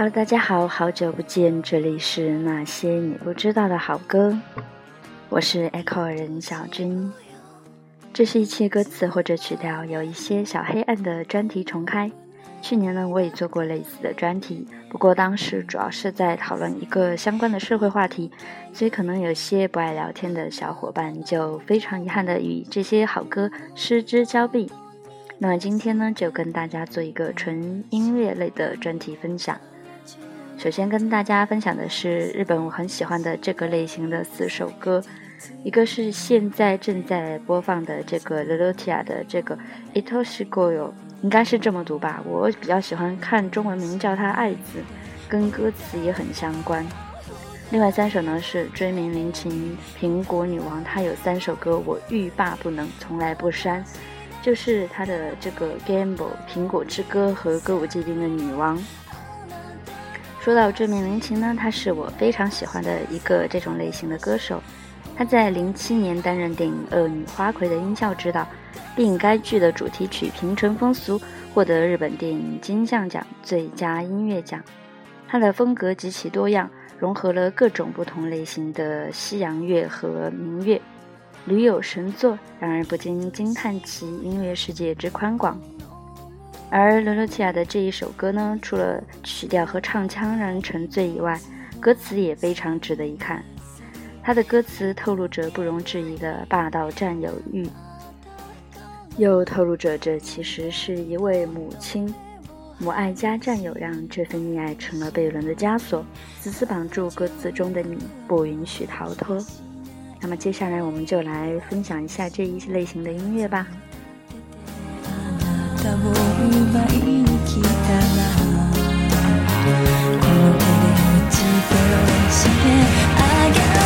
Hello，大家好，好久不见，这里是那些你不知道的好歌，我是 Echo 人小军。这是一期歌词或者曲调有一些小黑暗的专题重开。去年呢，我也做过类似的专题，不过当时主要是在讨论一个相关的社会话题，所以可能有些不爱聊天的小伙伴就非常遗憾的与这些好歌失之交臂。那么今天呢，就跟大家做一个纯音乐类的专题分享。首先跟大家分享的是日本我很喜欢的这个类型的四首歌，一个是现在正在播放的这个 Lelotia 的这个 Itoshigoyo，应该是这么读吧，我比较喜欢看中文名叫它爱子，跟歌词也很相关。另外三首呢是追名林琴苹果女王，她有三首歌我欲罢不能，从来不删，就是她的这个 Gamble 苹果之歌和歌舞伎町的女王。说到这名林琴呢，她是我非常喜欢的一个这种类型的歌手。她在零七年担任电影《恶女花魁》的音效指导，并该剧的主题曲《平成风俗》获得日本电影金像奖最佳音乐奖。她的风格极其多样，融合了各种不同类型的西洋乐和民乐，屡有神作，让人不禁惊叹其音乐世界之宽广。而伦罗提亚的这一首歌呢，除了曲调和唱腔让人沉醉以外，歌词也非常值得一看。他的歌词透露着不容置疑的霸道占有欲，又透露着这其实是一位母亲，母爱加占有，让这份溺爱成了贝伦的枷锁，死死绑住歌词中的你，不允许逃脱。那么接下来我们就来分享一下这一类型的音乐吧。奪いに来たらこの手で打ち殺してあげる。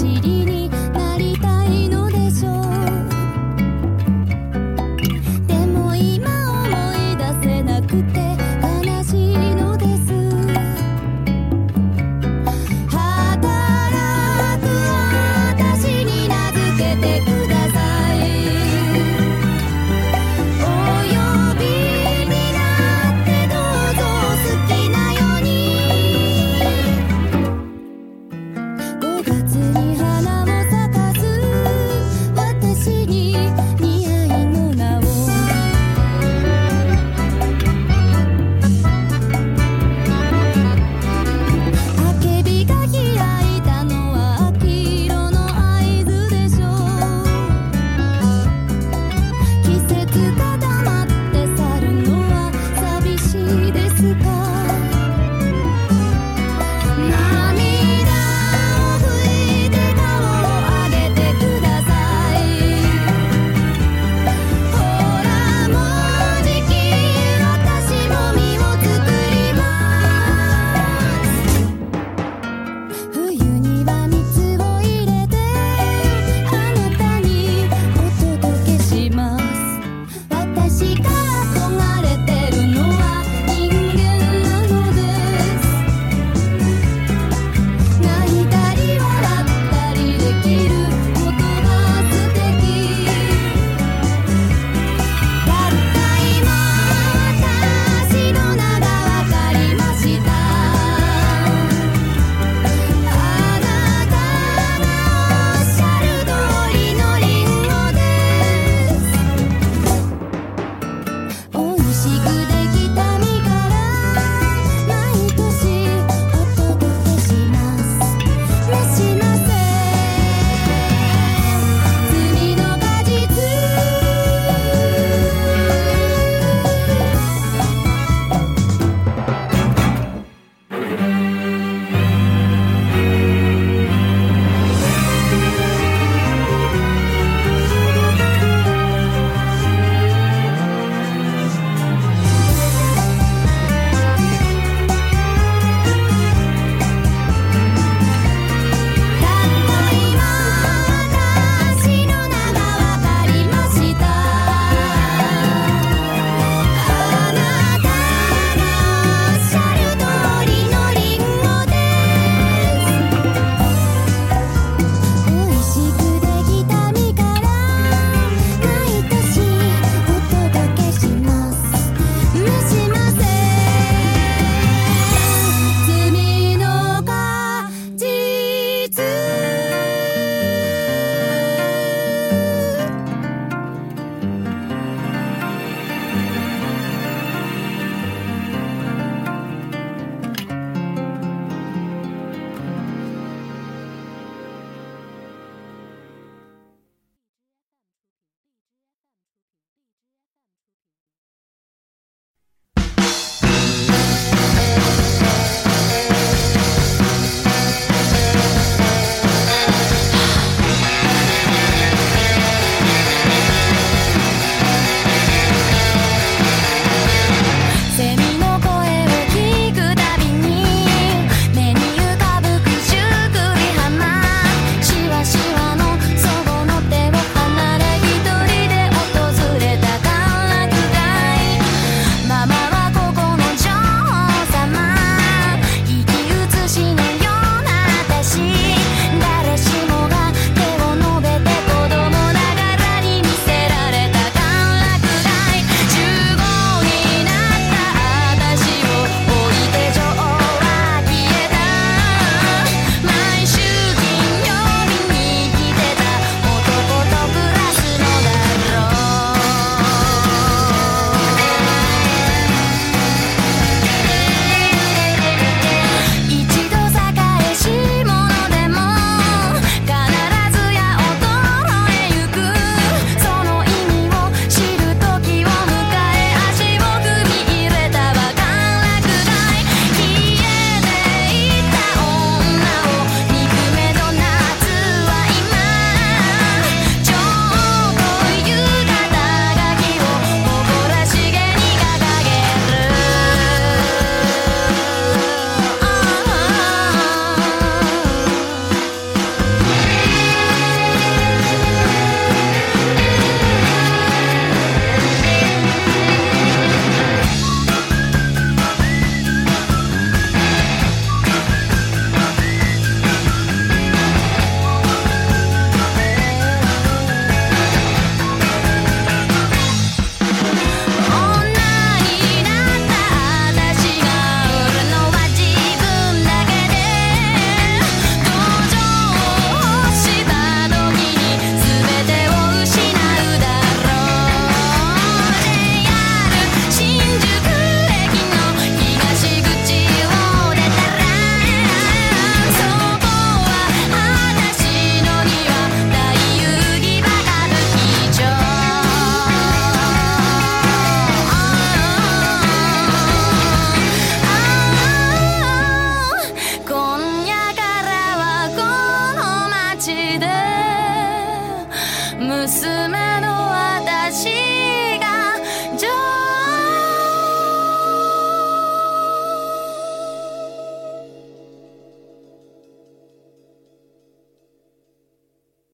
CD